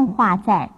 动画在